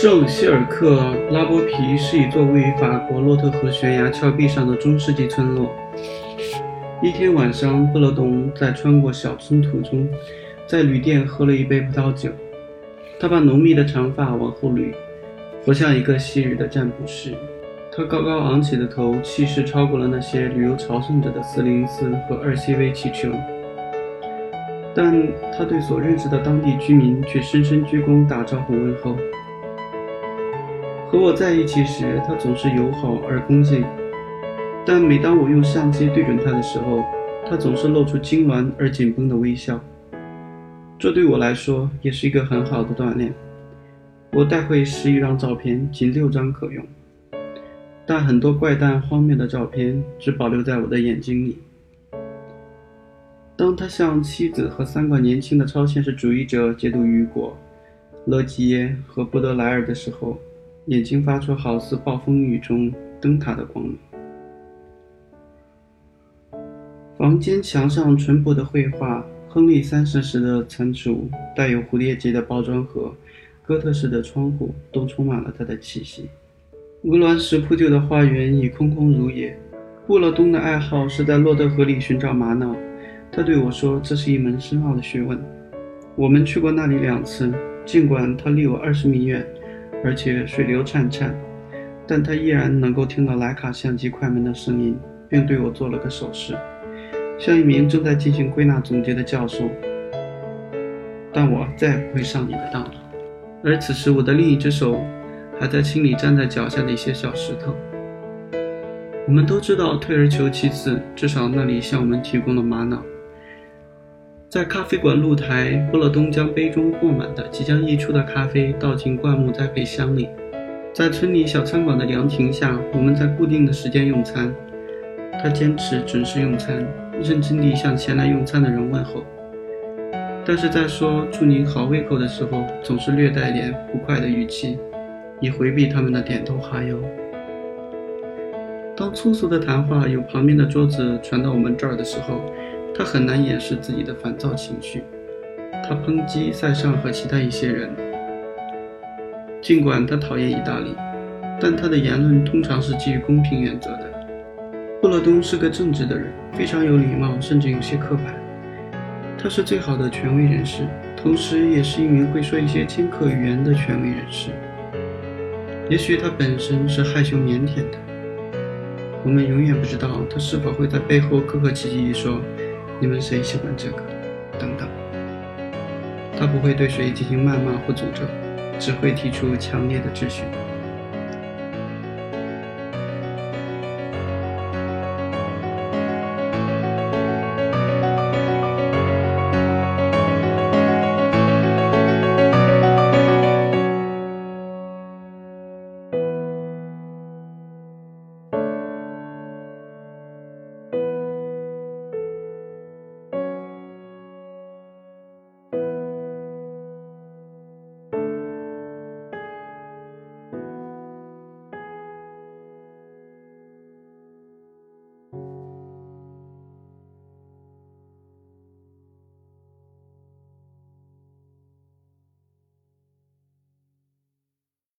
圣希尔克拉波皮是一座位于法国洛特河悬崖峭壁上的中世纪村落。一天晚上，布勒东在穿过小村途中，在旅店喝了一杯葡萄酒。他把浓密的长发往后捋，活像一个昔日的占卜师。他高高昂起的头，气势超过了那些旅游朝圣者的四零四和二 CV 汽车。但他对所认识的当地居民却深深鞠躬打招呼问候。和我在一起时，他总是友好而恭敬；但每当我用相机对准他的时候，他总是露出痉挛而紧绷的微笑。这对我来说也是一个很好的锻炼。我带回十余张照片，仅六张可用，但很多怪诞荒谬的照片只保留在我的眼睛里。当他向妻子和三个年轻的超现实主义者解读雨果、勒基耶和布德莱尔的时候，眼睛发出好似暴风雨中灯塔的光芒。房间墙上淳朴的绘画，亨利三世时的餐厨，带有蝴蝶结的包装盒，哥特式的窗户，都充满了他的气息。鹅卵石铺就的花园已空空如也。布勒东的爱好是在洛德河里寻找玛瑙，他对我说，这是一门深奥的学问。我们去过那里两次，尽管它离我二十米远。而且水流潺潺，但他依然能够听到莱卡相机快门的声音，并对我做了个手势，像一名正在进行归纳总结的教授。但我再也不会上你的当了。而此时，我的另一只手还在清理站在脚下的一些小石头。我们都知道，退而求其次，至少那里向我们提供了玛瑙。在咖啡馆露台，布勒东将杯中过满的即将溢出的咖啡倒进灌木栽培箱里。在村里小餐馆的凉亭下，我们在固定的时间用餐。他坚持准时用餐，认真地向前来用餐的人问候。但是在说“祝您好胃口”的时候，总是略带点不快的语气，以回避他们的点头哈腰。当粗俗的谈话由旁边的桌子传到我们这儿的时候，他很难掩饰自己的烦躁情绪，他抨击塞尚和其他一些人。尽管他讨厌意大利，但他的言论通常是基于公平原则的。布勒东是个正直的人，非常有礼貌，甚至有些刻板。他是最好的权威人士，同时也是一名会说一些尖刻语言的权威人士。也许他本身是害羞腼腆的，我们永远不知道他是否会在背后客客气气地说。你们谁喜欢这个？等等，他不会对谁进行谩骂或诅咒，只会提出强烈的质询。